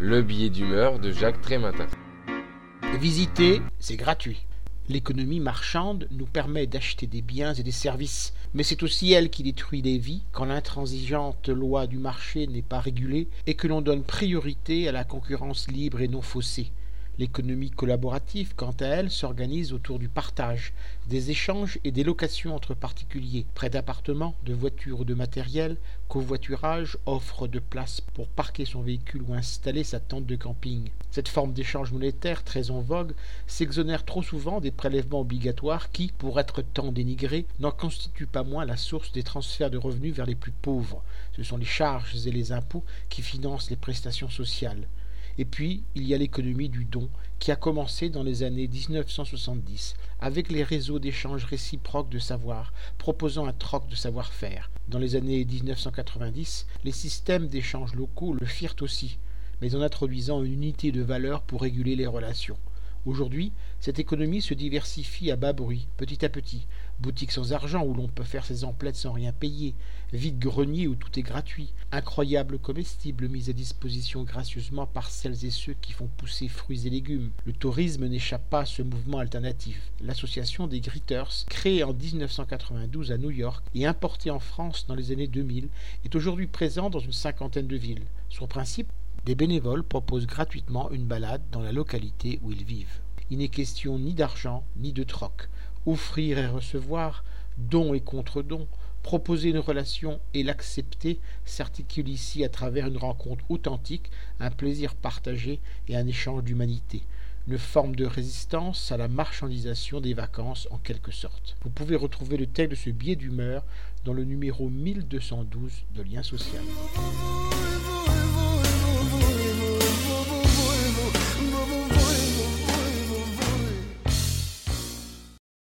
Le billet d'humeur de Jacques Trématin. Visiter, c'est gratuit. L'économie marchande nous permet d'acheter des biens et des services, mais c'est aussi elle qui détruit des vies quand l'intransigeante loi du marché n'est pas régulée et que l'on donne priorité à la concurrence libre et non faussée. L'économie collaborative, quant à elle, s'organise autour du partage, des échanges et des locations entre particuliers, prêt d'appartements, de voitures ou de matériel, covoiturage, offre de places pour parquer son véhicule ou installer sa tente de camping. Cette forme d'échange monétaire, très en vogue, s'exonère trop souvent des prélèvements obligatoires qui, pour être tant dénigrés, n'en constituent pas moins la source des transferts de revenus vers les plus pauvres. Ce sont les charges et les impôts qui financent les prestations sociales. Et puis, il y a l'économie du don, qui a commencé dans les années 1970, avec les réseaux d'échange réciproques de savoir, proposant un troc de savoir-faire. Dans les années 1990, les systèmes d'échange locaux le firent aussi, mais en introduisant une unité de valeur pour réguler les relations. Aujourd'hui, cette économie se diversifie à bas bruit, petit à petit. Boutique sans argent où l'on peut faire ses emplettes sans rien payer, vide-grenier où tout est gratuit, incroyable comestible mis à disposition gracieusement par celles et ceux qui font pousser fruits et légumes. Le tourisme n'échappe pas à ce mouvement alternatif. L'association des Gritters, créée en 1992 à New York et importée en France dans les années 2000, est aujourd'hui présente dans une cinquantaine de villes. Son principe? Des bénévoles proposent gratuitement une balade dans la localité où ils vivent. Il n'est question ni d'argent ni de troc. Offrir et recevoir, don et contre-don, proposer une relation et l'accepter s'articule ici à travers une rencontre authentique, un plaisir partagé et un échange d'humanité une forme de résistance à la marchandisation des vacances en quelque sorte. Vous pouvez retrouver le texte de ce biais d'humeur dans le numéro 1212 de Lien social.